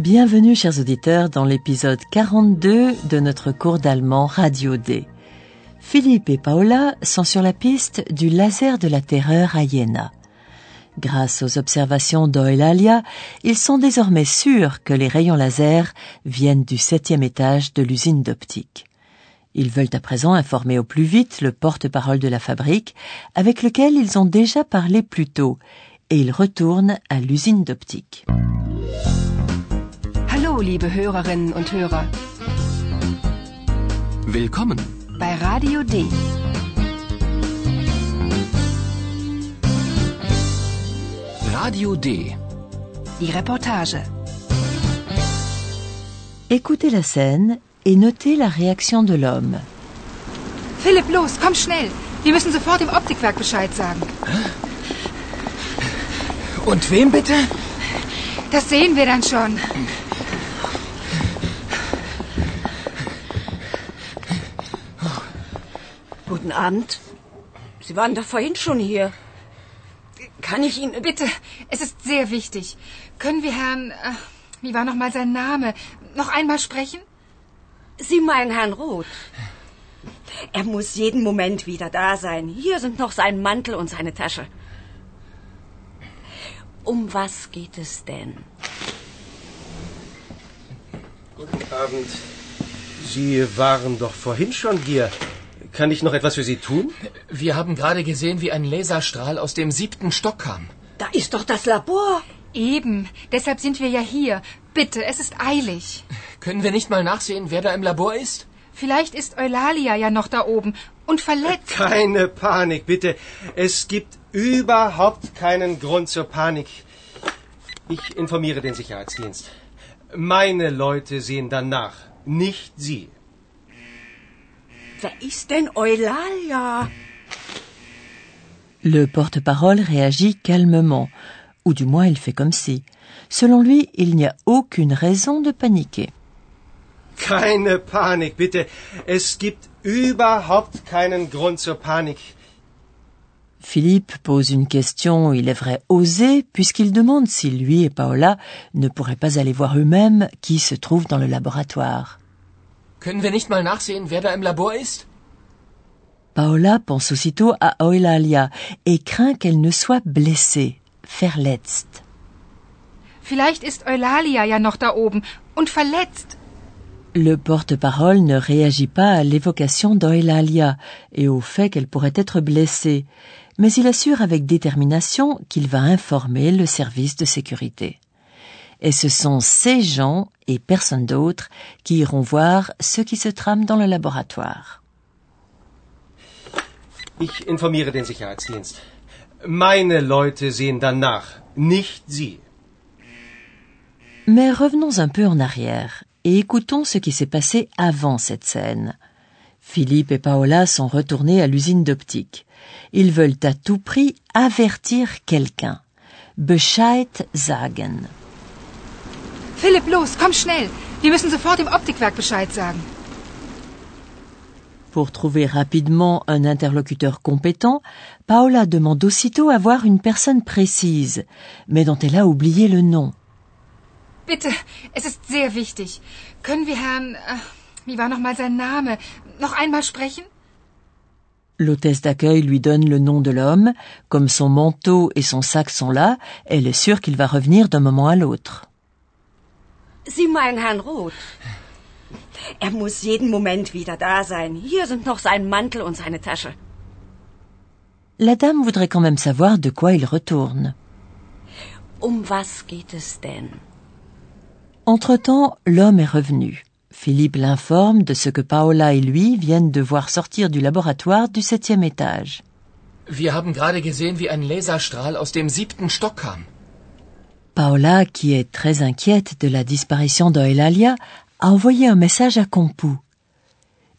Bienvenue, chers auditeurs, dans l'épisode 42 de notre cours d'allemand Radio D. Philippe et Paola sont sur la piste du laser de la terreur à Jena. Grâce aux observations d'Oelalia, ils sont désormais sûrs que les rayons laser viennent du septième étage de l'usine d'optique. Ils veulent à présent informer au plus vite le porte-parole de la fabrique, avec lequel ils ont déjà parlé plus tôt, et ils retournent à l'usine d'optique. Hallo, liebe Hörerinnen und Hörer. Willkommen. Bei Radio D. Radio D. Die Reportage. Écoutez la scène et notez la réaction de l'homme. Philipp, los, komm schnell. Wir müssen sofort im Optikwerk Bescheid sagen. Und wem bitte? Das sehen wir dann schon. Guten Abend. Sie waren doch vorhin schon hier. Kann ich Ihnen... Bitte, es ist sehr wichtig. Können wir Herrn, äh, wie war noch mal sein Name, noch einmal sprechen? Sie meinen Herrn Roth. Er muss jeden Moment wieder da sein. Hier sind noch sein Mantel und seine Tasche. Um was geht es denn? Guten Abend. Sie waren doch vorhin schon hier. Kann ich noch etwas für Sie tun? Wir haben gerade gesehen, wie ein Laserstrahl aus dem siebten Stock kam. Da ist doch das Labor. Eben, deshalb sind wir ja hier. Bitte, es ist eilig. Können wir nicht mal nachsehen, wer da im Labor ist? Vielleicht ist Eulalia ja noch da oben und verletzt. Keine Panik, bitte. Es gibt überhaupt keinen Grund zur Panik. Ich informiere den Sicherheitsdienst. Meine Leute sehen danach, nicht Sie. Wer ist denn Eulalia? Le porte-parole réagit calmement, ou du moins il fait comme si. Selon lui, il n'y a aucune raison de paniquer. Keine Panik, bitte. Es gibt überhaupt keinen Grund zur Panik. Philippe pose une question, il est vrai, osée, puisqu'il demande si lui et Paola ne pourraient pas aller voir eux-mêmes qui se trouve dans le laboratoire. Können wir nicht mal nachsehen, wer da im Labor ist? Paola pense aussitôt à Eulalia et craint qu'elle ne soit blessée, verletzt. Vielleicht ist Eulalia ja noch da oben und verletzt. Le porte-parole ne réagit pas à l'évocation d'Eulalia et au fait qu'elle pourrait être blessée, mais il assure avec détermination qu'il va informer le service de sécurité. Et ce sont ces gens et personne d'autre qui iront voir ce qui se trame dans le laboratoire. Ich informiere den Sicherheitsdienst. Meine Leute sehen danach, nicht Sie. Mais revenons un peu en arrière et écoutons ce qui s'est passé avant cette scène. Philippe et Paola sont retournés à l'usine d'optique. Ils veulent à tout prix avertir quelqu'un. Bescheid sagen. Philipp, los, komm schnell. Wir müssen sofort im Optikwerk Bescheid sagen. Pour trouver rapidement un interlocuteur compétent, Paola demande aussitôt à voir une personne précise, mais dont elle a oublié le nom. Bitte, es ist sehr wichtig. Können wir Herrn, äh, wie war noch mal sein Name, noch einmal sprechen? L'hôtesse d'accueil lui donne le nom de l'homme. Comme son manteau et son sac sont là, elle est sûre qu'il va revenir d'un moment à l'autre. Sie meinen Herrn Roth? Er muss jeden Moment wieder da sein. Hier sind noch sein Mantel und seine Tasche. La dame voudrait quand même savoir de quoi il retourne. Um was geht es denn? Entre-temps, l'homme est revenu. Philippe l'informe de ce que Paola et lui viennent de voir sortir du laboratoire du septième étage. Wir haben gerade gesehen, wie ein Laserstrahl aus dem siebten Stock kam. Paola, qui est très inquiète de la disparition d'Eulalia, a envoyé un message à Compu.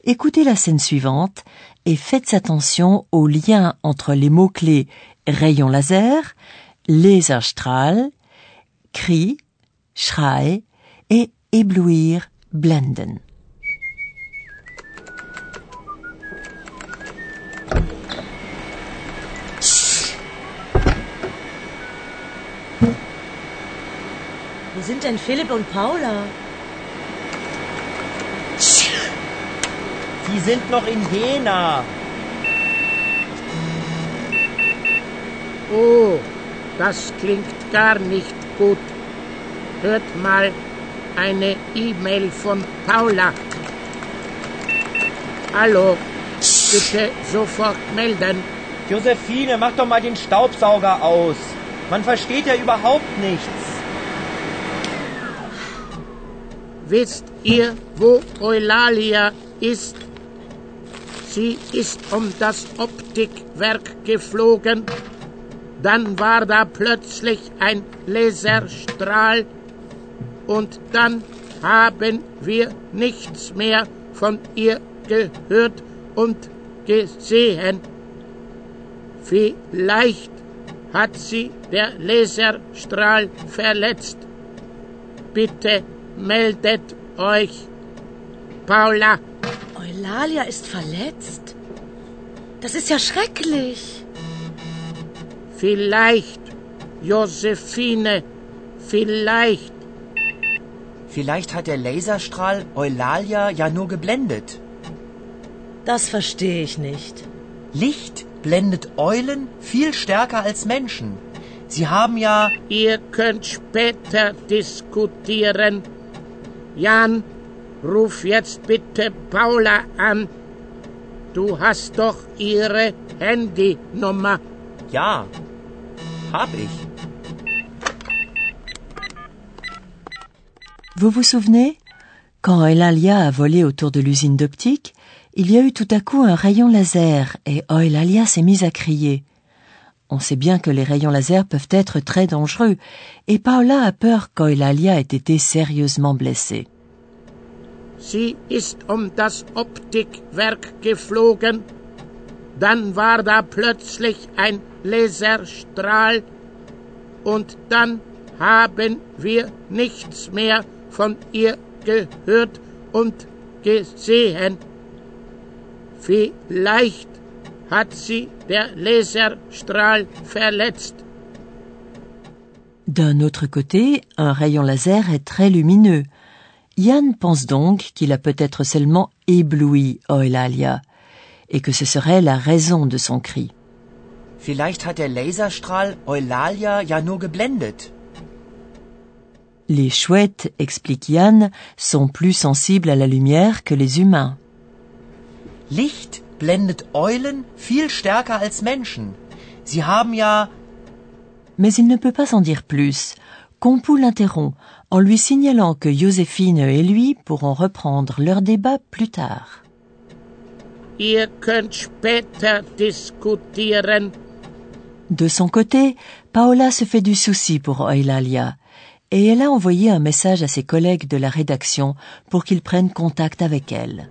Écoutez la scène suivante et faites attention au lien entre les mots-clés rayon laser, Laserstrahl, cri, Schrei et éblouir, blenden. Wo sind denn Philipp und Paula? Sie sind noch in Jena. Oh, das klingt gar nicht gut. Hört mal eine E-Mail von Paula. Hallo, bitte sofort melden. Josephine, mach doch mal den Staubsauger aus. Man versteht ja überhaupt nichts. Wisst ihr, wo Eulalia ist? Sie ist um das Optikwerk geflogen. Dann war da plötzlich ein Laserstrahl und dann haben wir nichts mehr von ihr gehört und gesehen. Vielleicht hat sie der Laserstrahl verletzt. Bitte meldet euch. Paula. Eulalia ist verletzt? Das ist ja schrecklich. Vielleicht, Josephine, vielleicht. Vielleicht hat der Laserstrahl Eulalia ja nur geblendet. Das verstehe ich nicht. Licht blendet Eulen viel stärker als Menschen. Sie haben ja... Ihr könnt später diskutieren. Jan, ruf jetzt bitte Paula an. Du hast doch ihre Handynummer. Ja, hab ich. Vous vous souvenez? Quand Eulalia a volé autour de l'usine d'optique, il y a eu tout à coup un rayon laser et Eulalia s'est mise à crier. On sait bien que les rayons laser peuvent être très dangereux et Paula a peur qu'Eulalia ait été sérieusement blessée. Sie ist um das Optikwerk geflogen. Dann war da plötzlich ein Laserstrahl und dann haben wir nichts mehr von ihr gehört und gesehen. Vielleicht hat sie der Laserstrahl verletzt. D'un autre côté, un rayon laser est très lumineux. Yann pense donc qu'il a peut-être seulement ébloui Eulalia et que ce serait la raison de son cri. Vielleicht hat der Laserstrahl Eulalia ja nur geblendet. Les chouettes, explique Yann, sont plus sensibles à la lumière que les humains. Licht blendet Eulen viel stärker als Menschen. Sie haben ja... Mais il ne peut pas en dire plus. Compou l'interrompt en lui signalant que Joséphine et lui pourront reprendre leur débat plus tard. Ihr könnt später diskutieren. De son côté, Paola se fait du souci pour Eulalia et elle a envoyé un message à ses collègues de la rédaction pour qu'ils prennent contact avec elle.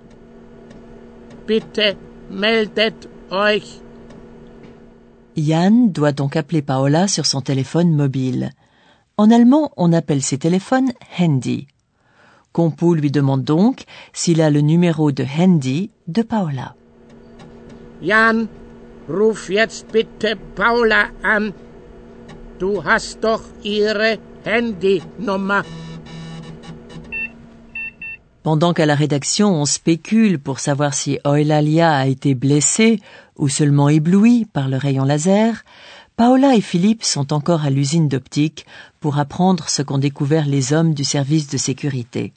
Bitte meldet euch. Yann doit donc appeler Paola sur son téléphone mobile. En allemand, on appelle ces téléphones Handy. Compo lui demande donc s'il a le numéro de Handy de Paola. Jan, ruf jetzt bitte Paula an. Du hast doch ihre Handynummer. Pendant qu'à la rédaction on spécule pour savoir si Eulalia a été blessée ou seulement éblouie par le rayon laser, Paola et Philippe sont encore à l'usine d'optique pour apprendre ce qu'ont découvert les hommes du service de sécurité.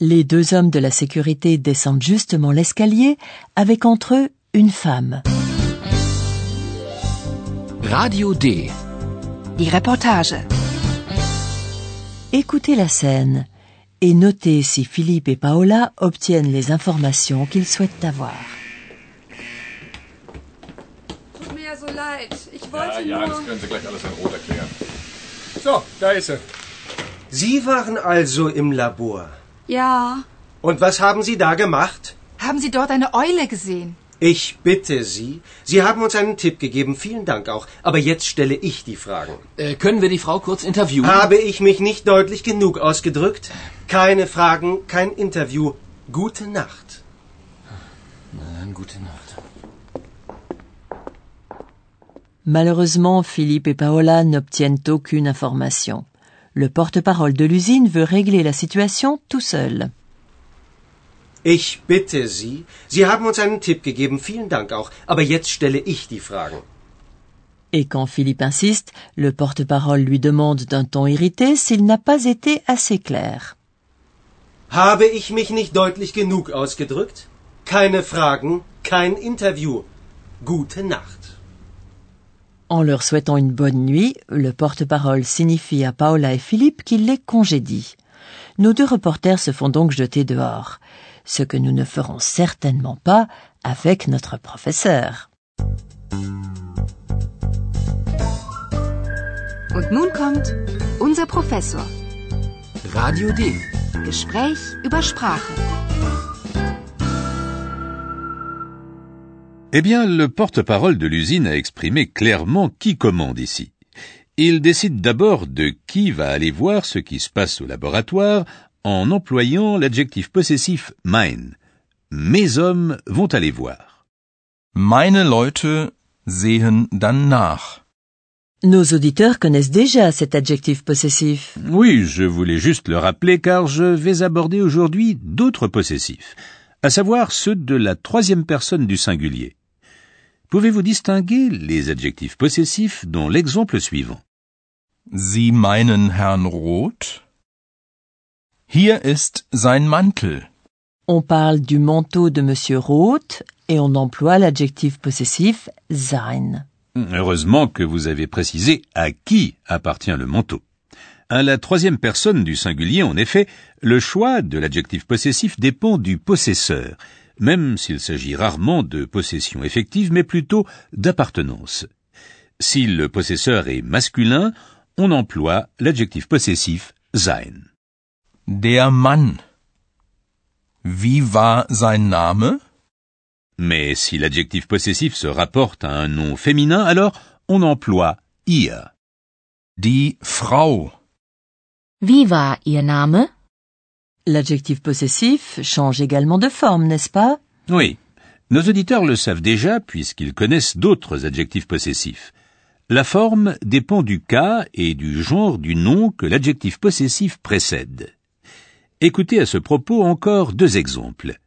Les deux hommes de la sécurité descendent justement l'escalier avec entre eux une femme. Radio D. Die Reportage. Écoutez la scène et notez si Philippe et Paola obtiennent les informations qu'ils souhaitent avoir. Tut mir ja so leid. Ich Ja, wollte ja, nur... das können Sie gleich alles in Rot erklären. So, da ist er. Sie waren also im Labor. Ja, Und was haben Sie da gemacht? Haben Sie dort eine Eule gesehen? Ich bitte Sie. Sie haben uns einen Tipp gegeben. Vielen Dank auch. Aber jetzt stelle ich die Fragen. Äh, können wir die Frau kurz interviewen? Habe ich mich nicht deutlich genug ausgedrückt? Keine Fragen, kein Interview. Gute Nacht. Na, gute Nacht. Malheureusement, Philippe et Paola n'obtiennent aucune information. Le porte-parole de l'usine veut régler la situation tout seul. Ich bitte Sie. Sie haben uns einen Tipp gegeben. Vielen Dank auch. Aber jetzt stelle ich die Fragen. Et quand Philippe insiste, le porte-parole lui demande d'un ton irrité s'il n'a pas été assez clair. Habe ich mich nicht deutlich genug ausgedrückt? Keine Fragen, kein Interview. Gute Nacht. En leur souhaitant une bonne nuit, le porte-parole signifie à Paola et Philippe qu'il les congédie. Nos deux reporters se font donc jeter dehors, ce que nous ne ferons certainement pas avec notre professeur. Und nun kommt unser Professor. Radio D. Gespräch über Sprache. Eh bien, le porte-parole de l'usine a exprimé clairement qui commande ici. Il décide d'abord de qui va aller voir ce qui se passe au laboratoire en employant l'adjectif possessif mein. Mes hommes vont aller voir. Meine Leute sehen dann nach. Nos auditeurs connaissent déjà cet adjectif possessif. Oui, je voulais juste le rappeler car je vais aborder aujourd'hui d'autres possessifs, à savoir ceux de la troisième personne du singulier. Pouvez-vous distinguer les adjectifs possessifs dont l'exemple suivant? Sie meinen Herrn Roth? Hier ist sein Mantel. On parle du manteau de Monsieur Roth et on emploie l'adjectif possessif sein. Heureusement que vous avez précisé à qui appartient le manteau. À la troisième personne du singulier, en effet, le choix de l'adjectif possessif dépend du possesseur, même s'il s'agit rarement de possession effective, mais plutôt d'appartenance. Si le possesseur est masculin, on emploie l'adjectif possessif sein. Der Mann. Wie war sein Name? Mais si l'adjectif possessif se rapporte à un nom féminin, alors on emploie ihr. Die Frau. Wie war Ihr Name? L'adjectif possessif change également de forme, n'est-ce pas? Oui. Nos auditeurs le savent déjà puisqu'ils connaissent d'autres adjectifs possessifs. La forme dépend du cas et du genre du nom que l'adjectif possessif précède. Écoutez à ce propos encore deux exemples.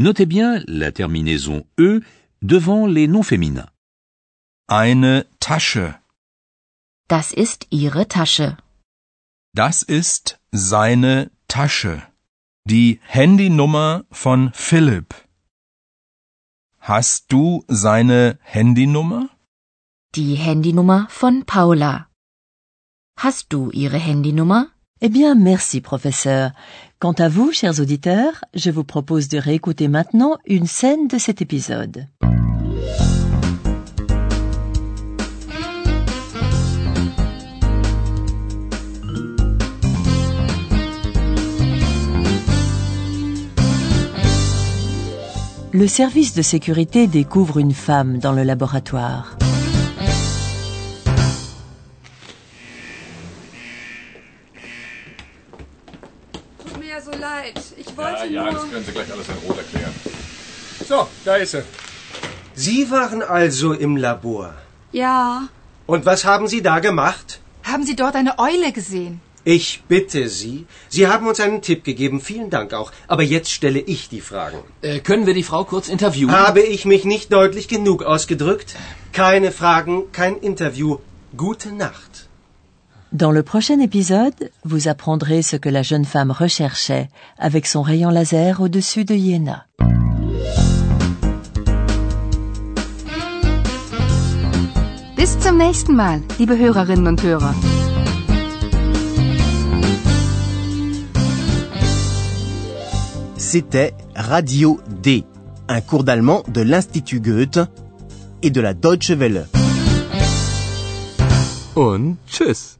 Notez bien la terminaison e devant les noms féminins. Eine Tasche. Das ist Ihre Tasche. Das ist seine Tasche. Die Handynummer von Philipp. Hast du seine Handynummer? Die Handynummer von Paula. Hast du Ihre Handynummer? Eh bien, merci, professeur. Quant à vous, chers auditeurs, je vous propose de réécouter maintenant une scène de cet épisode. Le service de sécurité découvre une femme dans le laboratoire. Ja, nur... das können Sie gleich alles in Rot erklären. So, da ist er. Sie waren also im Labor. Ja. Und was haben Sie da gemacht? Haben Sie dort eine Eule gesehen? Ich bitte Sie. Sie haben uns einen Tipp gegeben. Vielen Dank auch. Aber jetzt stelle ich die Fragen. Äh, können wir die Frau kurz interviewen? Habe ich mich nicht deutlich genug ausgedrückt? Keine Fragen, kein Interview. Gute Nacht. Dans le prochain épisode, vous apprendrez ce que la jeune femme recherchait avec son rayon laser au-dessus de Iéna. Bis zum nächsten Mal, liebe Hörerinnen und Hörer. C'était Radio D, un cours d'allemand de l'Institut Goethe et de la Deutsche Welle. Und tschüss.